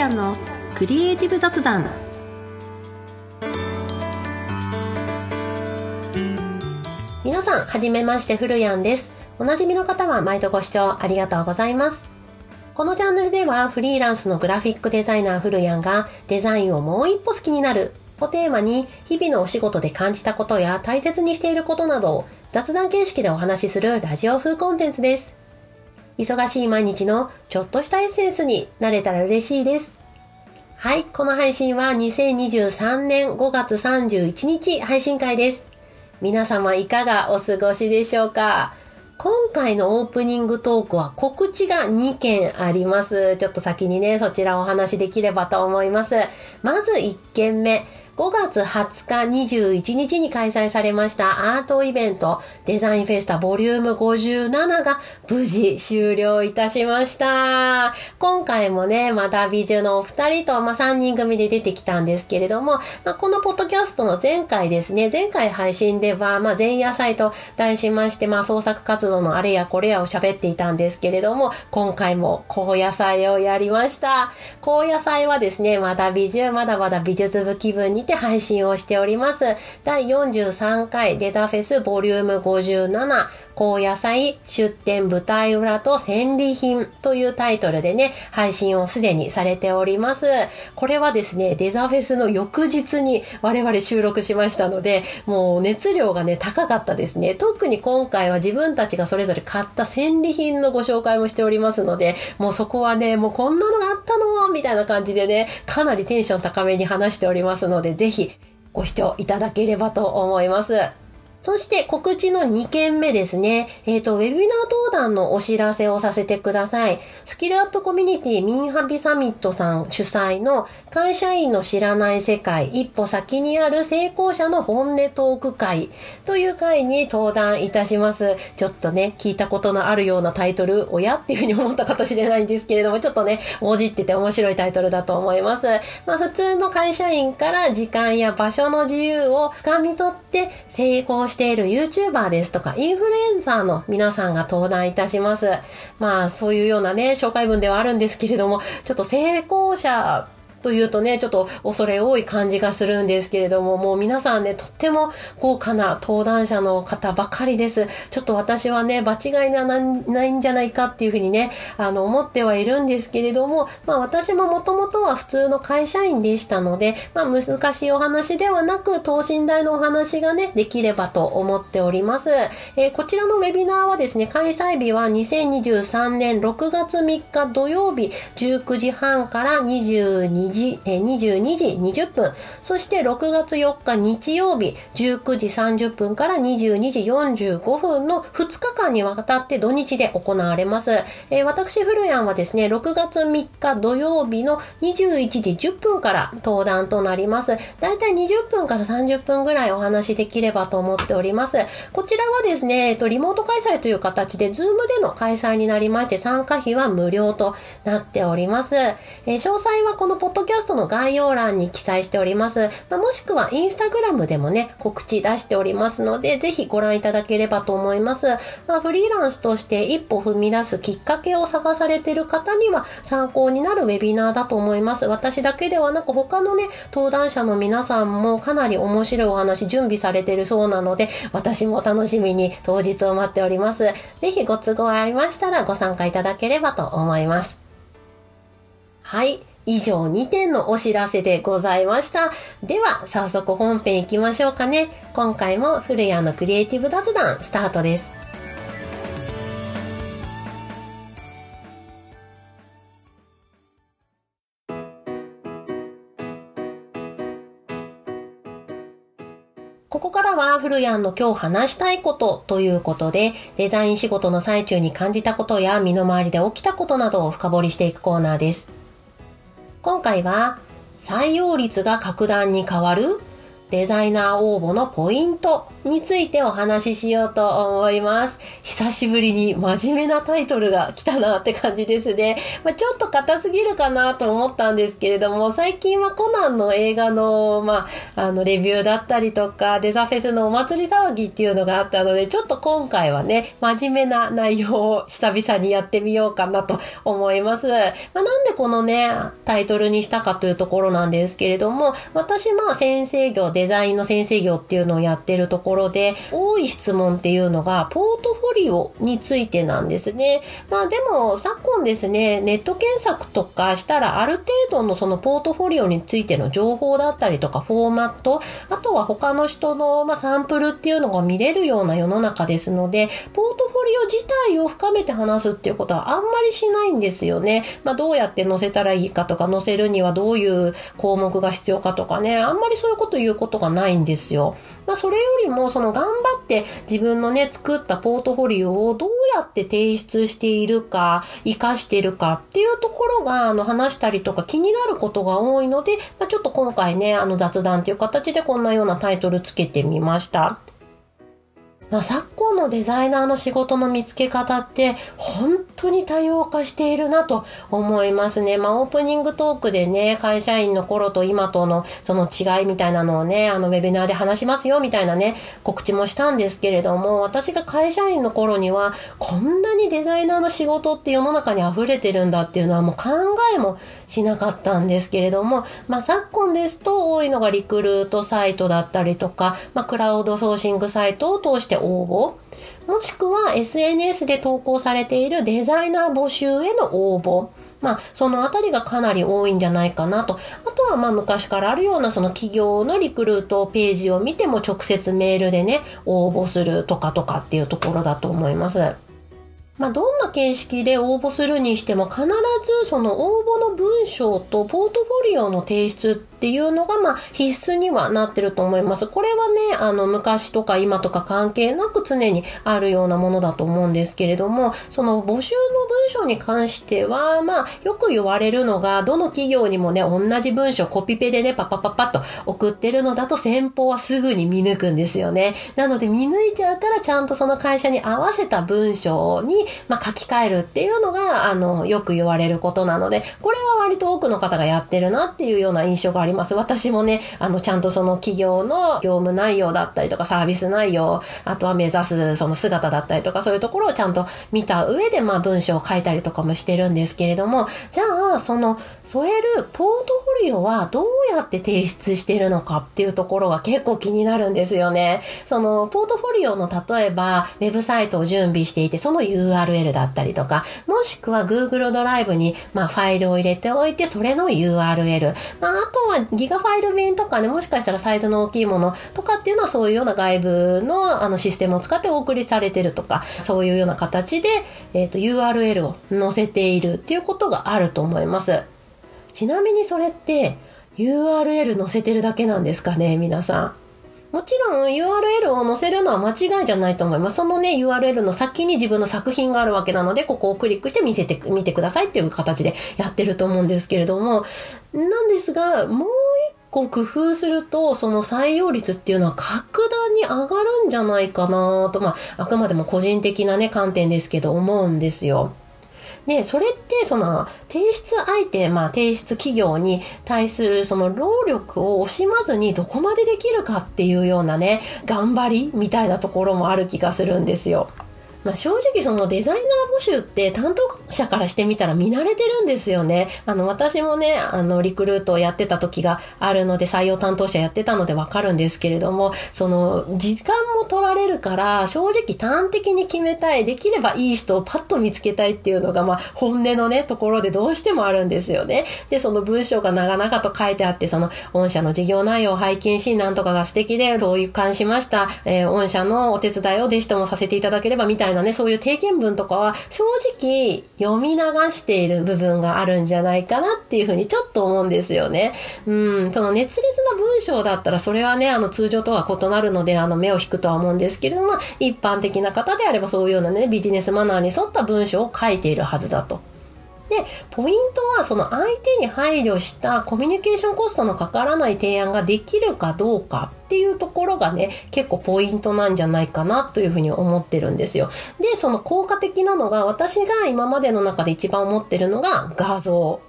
ヤンのクリエイティブ雑談皆さん、はじめまして、ふるやんです。おなじみの方は毎度ご視聴ありがとうございます。このチャンネルではフリーランスのグラフィックデザイナーふるやんがデザインをもう一歩好きになるをテーマに日々のお仕事で感じたことや大切にしていることなどを雑談形式でお話しするラジオ風コンテンツです。忙しい毎日のちょっとしたエッセンスになれたら嬉しいです。はい、この配信は2023年5月31日配信会です。皆様いかがお過ごしでしょうか？今回のオープニングトークは告知が2件あります。ちょっと先にね、そちらをお話しできればと思います。まず1件目。5月20日21日に開催されましたアートイベントデザインフェスタボリューム57が無事終了いたしました。今回もね、まだ美女のお二人と、まあ、3人組で出てきたんですけれども、まあ、このポッドキャストの前回ですね、前回配信では、まあ、前夜祭と題しまして、まあ、創作活動のあれやこれやを喋っていたんですけれども、今回も高野祭をやりました。高野祭はですね、まだ美術、まだまだ美術部気分にて配信をしております。第43回データフェスボリューム57高野菜出展舞台裏と戦利品というタイトルでね、配信をすでにされております。これはですね、デザフェスの翌日に我々収録しましたので、もう熱量がね、高かったですね。特に今回は自分たちがそれぞれ買った戦利品のご紹介もしておりますので、もうそこはね、もうこんなのがあったの？みたいな感じでね、かなりテンション高めに話しておりますので、ぜひご視聴いただければと思います。そして告知の2件目ですね。えっ、と、ウェビナー登壇のお知らせをさせてください。スキルアップコミュニティミンハビサミットさん主催の会社員の知らない世界一歩先にある成功者の本音トーク会という会に登壇いたします。ちょっとね、聞いたことのあるようなタイトル、おやっていうふうに思ったかもしれないんですけれども、ちょっとね、文字ってて面白いタイトルだと思います。まあ、普通の会社員から時間や場所の自由をつかみ取って成功している YouTuber ですとか、インフルエンサーの皆さんが登壇いたします。まあ、そういうようなね、紹介文ではあるんですけれども、ちょっと成功者というとね、ちょっと恐れ多い感じがするんですけれども、もう皆さんね、とっても豪華な登壇者の方ばかりです。ちょっと私はね、場違いがないんじゃないかっていうふうにね、あの、思ってはいるんですけれども、まあ私ももともとは普通の会社員でしたので、まあ難しいお話ではなく、等身大のお話がね、できればと思っております。えーこちらのウェビナーはですね、開催日は2023年6月3日土曜日19時半から22時、えー22時20分、そして6月4日日曜日19時30分から22時45分の2日間にわたって土日で行われます。えー私、フルヤンはですね、6月3日土曜日の21時10分から登壇となります。だいたい20分から30分ぐらいお話しできればと思っております。こちらはですね、えっと、リモート開催という形で、ズームでの開催になりまして、参加費は無料となっております。えー詳細はこのポッドキャストの概要欄に記載しております。まあもしくはインスタグラムでもね、告知出しておりますので、ぜひご覧いただければと思います。まあ、フリーランスとして一歩踏み出すきっかけを探されている方には参考になるウェビナーだと思います。私だけではなく他のね、登壇者の皆さんもかなり面白いお話準備されているそうなので、私も楽しみに当日を待っております。ぜひご都合ありましたらご参加いただければと思います。はい。以上2点のお知らせでございました。では、早速本編行きましょうかね。今回も古谷のクリエイティブ雑談スタートです。ここからは古谷の今日話したいことということで、デザイン仕事の最中に感じたことや身の回りで起きたことなどを深掘りしていくコーナーです。今回は採用率が格段に変わるデザイナー応募のポイントについてお話ししようと思います。久しぶりに真面目なタイトルが来たなって感じですね。まあ、ちょっと硬すぎるかなと思ったんですけれども、最近はコナンの映画の、まあ、あの、レビューだったりとか、デザフェスのお祭り騒ぎっていうのがあったので、ちょっと今回はね、真面目な内容を久々にやってみようかなと思います。まあ、なんでこのね、タイトルにしたかというところなんですけれども、私まあ先生業、デザインの先生業っていうのをやってるところころで多い質問っていうのがポートフォリオについてなんですね。まあでも昨今ですね、ネット検索とかしたらある程度のそのポートフォリオについての情報だったりとかフォーマット、あとは他の人のまサンプルっていうのが見れるような世の中ですので、ポートフォリオ自体を深めて話すっていうことはあんまりしないんですよね。まあどうやって載せたらいいかとか載せるにはどういう項目が必要かとかね、あんまりそういうこと言うことがないんですよ。まあそれよりもその頑張って自分のね、作ったポートフォリオをどうやって提出しているか、活かしているかっていうところが、あの、話したりとか気になることが多いので、まあ、ちょっと今回ね、あの雑談という形でこんなようなタイトルつけてみました。まあ、昨今のデザイナーの仕事の見つけ方って本当に多様化しているなと思いますね。まあ、オープニングトークでね、会社員の頃と今とのその違いみたいなのをね、あのウェビナーで話しますよみたいなね、告知もしたんですけれども、私が会社員の頃にはこんなにデザイナーの仕事って世の中に溢れてるんだっていうのはもう考えもしなかったんですけれども、まあ、昨今ですと多いのがリクルートサイトだったりとか、まあ、クラウドソーシングサイトを通して応募もしくは SNS で投稿されているデザイナー募集への応募まあ、そのあたりがかなり多いんじゃないかなと。あとは、まあ、昔からあるような、その企業のリクルートページを見ても直接メールでね、応募するとかとかっていうところだと思います。まあ、どんな形式で応募するにしても必ずその応募の文章とポートフォリオの提出っていうのが、まあ、必須にはなってると思います。これはね、あの、昔とか今とか関係なく常にあるようなものだと思うんですけれども、その募集の文章に関しては、まあ、よく言われるのが、どの企業にもね、同じ文章コピペでね、パパパパッと送ってるのだと先方はすぐに見抜くんですよね。なので見抜いちゃうからちゃんとその会社に合わせた文章に、まあ、書き換えるっていうのが、あの、よく言われることなので、これは割と多くの方がやってるなっていうような印象があります。私もね、あの、ちゃんとその企業の業務内容だったりとかサービス内容、あとは目指すその姿だったりとかそういうところをちゃんと見た上で、まあ文章を書いたりとかもしてるんですけれども、じゃあ、その添えるポートフォリオはどうやって提出してるのかっていうところが結構気になるんですよね。そのポートフォリオの例えばウェブサイトを準備していてその URL だったりとか、もしくは Google ドライブにまあファイルを入れておいいてそれの URL。まああとはギガファイル便とかね、もしかしたらサイズの大きいものとかっていうのはそういうような外部のあのシステムを使ってお送りされてるとか、そういうような形で、えっ、ー、と URL を載せているっていうことがあると思います。ちなみにそれって URL 載せてるだけなんですかね、皆さん。もちろん URL を載せるのは間違いじゃないと思います。そのね、URL の先に自分の作品があるわけなので、ここをクリックして見せて、見てくださいっていう形でやってると思うんですけれども、なんですが、もう一個工夫すると、その採用率っていうのは格段に上がるんじゃないかなと、まあ、あくまでも個人的なね、観点ですけど、思うんですよ。で、それってその提出相手、まあ提出企業に対するその労力を惜しまずにどこまでできるかっていうようなね、頑張りみたいなところもある気がするんですよ。まあ、正直そのデザイナー募集って担当者からしてみたら見慣れてるんですよね。あの私もね、あのリクルートをやってた時があるので採用担当者やってたのでわかるんですけれども、その時間も取られるから正直端的に決めたい、できればいい人をパッと見つけたいっていうのがまあ本音のね、ところでどうしてもあるんですよね。で、その文章が長々と書いてあって、その御社の事業内容を拝見し、なんとかが素敵で、どういう感しました、えー、御社のお手伝いをぜひともさせていただければみたいなね、そういう提言文とかは正直読み流している部分があるんじゃないかなっていうふうにちょっと思うんですよね。うん、その熱烈な文章だったらそれはね、あの通常とは異なるので、あの目を引くとは思うんですけれども、一般的な方であればそういうようなね、ビジネスマナーに沿った文章を書いているはずだと。で、ポイントはその相手に配慮したコミュニケーションコストのかからない提案ができるかどうかっていうところがね、結構ポイントなんじゃないかなというふうに思ってるんですよ。で、その効果的なのが私が今までの中で一番思ってるのが画像。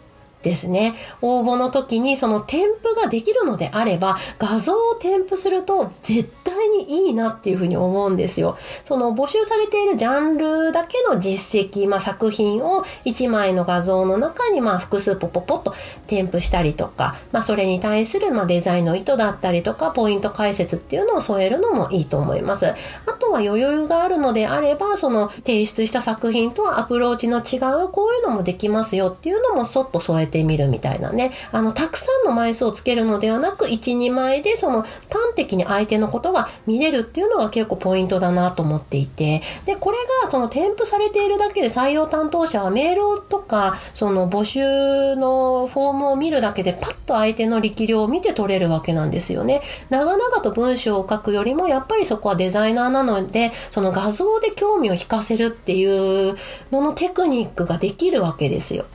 ですね。応募の時にその添付ができるのであれば、画像を添付すると絶対にいいなっていうふうに思うんですよ。その募集されているジャンルだけの実績、まあ、作品を1枚の画像の中にまあ複数ポポポッと添付したりとか、まあ、それに対するまあデザインの意図だったりとか、ポイント解説っていうのを添えるのもいいと思います。あとは余裕があるのであれば、その提出した作品とはアプローチの違うこういうのもできますよっていうのもそっと添えてみるみたいなね。あの、たくさんの枚数をつけるのではなく、1、2枚でその端的に相手のことが見れるっていうのが結構ポイントだなと思っていて、で、これがその添付されているだけで採用担当者はメールとか、その募集のフォームを見るだけでパッと相手の力量を見て取れるわけなんですよね。長々と文章を書くよりも、やっぱりそこはデザイナーなので、その画像で興味を引かせるっていうののテクニックができるわけですよ。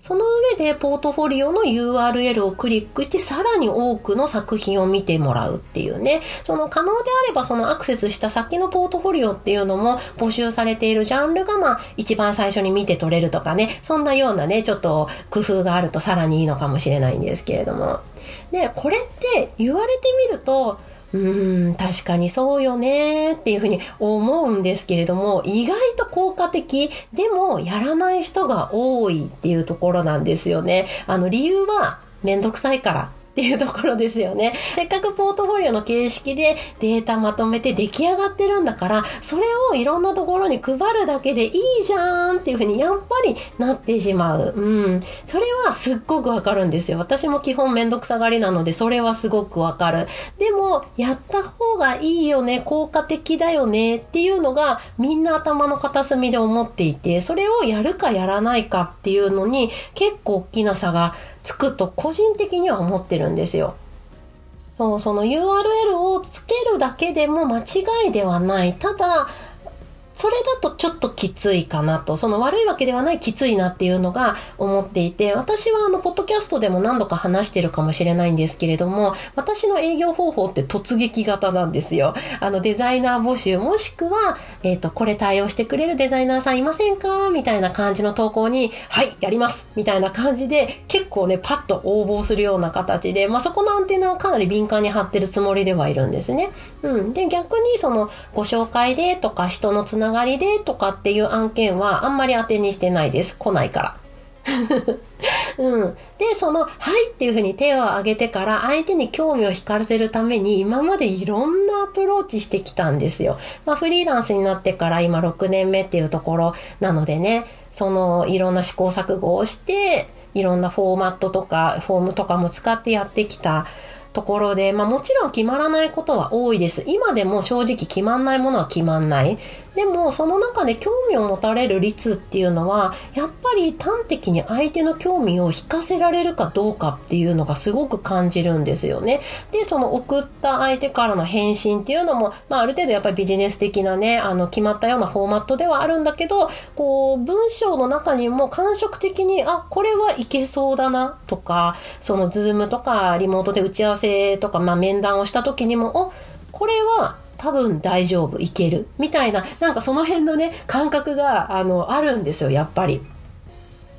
その上でポートフォリオの URL をクリックしてさらに多くの作品を見てもらうっていうね。その可能であればそのアクセスした先のポートフォリオっていうのも募集されているジャンルがまあ一番最初に見て取れるとかね。そんなようなね、ちょっと工夫があるとさらにいいのかもしれないんですけれども。で、これって言われてみるとうん、確かにそうよねっていうふうに思うんですけれども、意外と効果的でもやらない人が多いっていうところなんですよね。あの理由はめんどくさいからっていうところですよね。せっかくポートフォリオの形式でデータまとめて出来上がってるんだから、それをいろんなところに配るだけでいいじゃんっていうふうにやっぱりなってしまう。うん。それはすっごくわかるんですよ。私も基本めんどくさがりなので、それはすごくわかる。でも、やった方がいいよね、効果的だよねっていうのがみんな頭の片隅で思っていて、それをやるかやらないかっていうのに結構大きな差がつくと個人的には思ってるんですよ。そう、その URL をつけるだけでも間違いではない。ただ、それだとちょっときついかなと、その悪いわけではないきついなっていうのが思っていて、私はあの、ポッドキャストでも何度か話してるかもしれないんですけれども、私の営業方法って突撃型なんですよ。あの、デザイナー募集もしくは、えっ、ー、と、これ対応してくれるデザイナーさんいませんか？みたいな感じの投稿に、はい、やりますみたいな感じで、結構ね、パッと応募するような形で、まあ、そこのアンテナをかなり敏感に張ってるつもりではいるんですね。うん。で、逆にその、ご紹介でとか人のつながりでとかっていう案件はあんまり当てにしてないです。来ないから。うん、でその「はい」っていうふうに手を挙げてから相手に興味を惹かせるために今までいろんなアプローチしてきたんですよ。まあ、フリーランスになってから今6年目っていうところなのでねそのいろんな試行錯誤をしていろんなフォーマットとかフォームとかも使ってやってきたところで、まあもちろん決まらないことは多いです。今でも正直決まんないものは決まんない。でもその中で興味を持たれる率っていうのはやっぱり端的に相手の興味を引かせられるかどうかっていうのがすごく感じるんですよね。でその送った相手からの返信っていうのも、まあ、ある程度やっぱりビジネス的なねあの決まったようなフォーマットではあるんだけどこう文章の中にも感触的にあこれはいけそうだなとかそのズームとかリモートで打ち合わせとか、まあ、面談をした時にもおこれは多分大丈夫、いける。みたいな、なんかその辺のね、感覚が、あの、あるんですよ、やっぱり。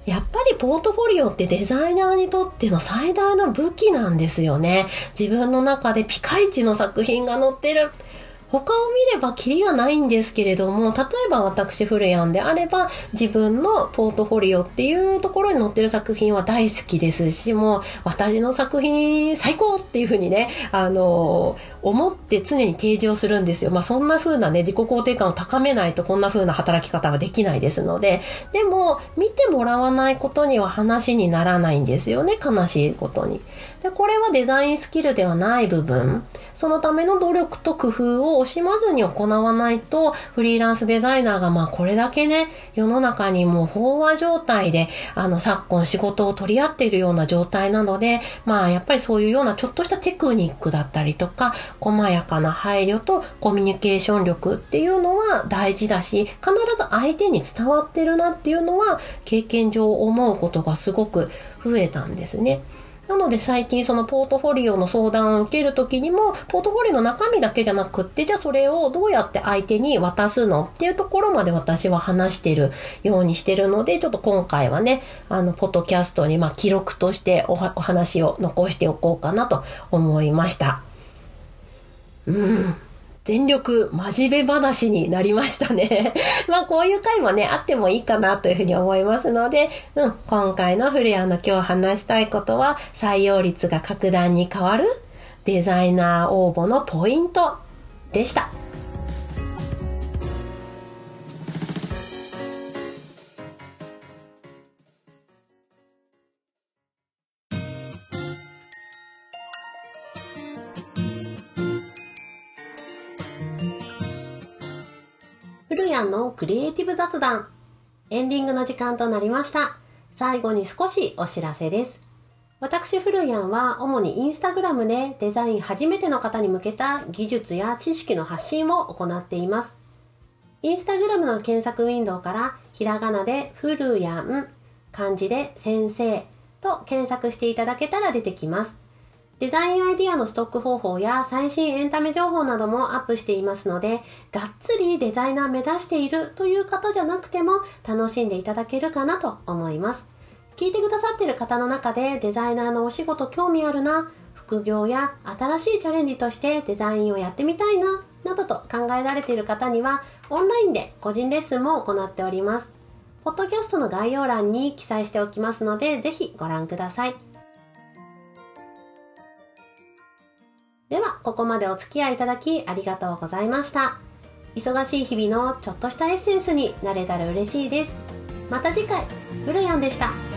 やっぱりポートフォリオってデザイナーにとっての最大の武器なんですよね。自分の中でピカイチの作品が載ってる。他を見ればキリがないんですけれども、例えば私フルヤンであれば、自分のポートフォリオっていうところに載ってる作品は大好きですし、もう私の作品最高っていうふうにね、あの、思って常に提示をするんですよ。まあそんな風なね、自己肯定感を高めないとこんな風な働き方はできないですので、でも見てもらわないことには話にならないんですよね、悲しいことに。で、これはデザインスキルではない部分。そのための努力と工夫を惜しまずに行わないと、フリーランスデザイナーがまあこれだけね、世の中にもう飽和状態で、あの昨今仕事を取り合っているような状態なので、まあやっぱりそういうようなちょっとしたテクニックだったりとか、細やかな配慮とコミュニケーション力っていうのは大事だし、必ず相手に伝わってるなっていうのは経験上思うことがすごく増えたんですね。なので最近そのポートフォリオの相談を受ける時にもポートフォリオの中身だけじゃなくってじゃあそれをどうやって相手に渡すのっていうところまで私は話してるようにしてるのでちょっと今回はねあのポッドキャストにま記録としてお話を残しておこうかなと思いました。うん全力真面目話になりましたね。まあこういう回もね、あってもいいかなというふうに思いますので、うん、今回のフレアの今日話したいことは、採用率が格段に変わるデザイナー応募のポイントでした。古谷のクリエイティブ雑談。エンディングの時間となりました。最後に少しお知らせです。私、古谷は主にインスタグラムでデザイン初めての方に向けた技術や知識の発信を行っています。インスタグラムの検索ウィンドウからひらがなで古谷ん、漢字で先生と検索していただけたら出てきます。デザインアイディアのストック方法や最新エンタメ情報などもアップしていますので、がっつりデザイナー目指しているという方じゃなくても楽しんでいただけるかなと思います。聞いてくださっている方の中でデザイナーのお仕事興味あるな、副業や新しいチャレンジとしてデザインをやってみたいな、などと考えられている方には、オンラインで個人レッスンも行っております。ポッドキャストの概要欄に記載しておきますので、ぜひご覧ください。ここまでお付き合いいただきありがとうございました。忙しい日々のちょっとしたエッセンスになれたら嬉しいです。また次回、ブルヤンでした。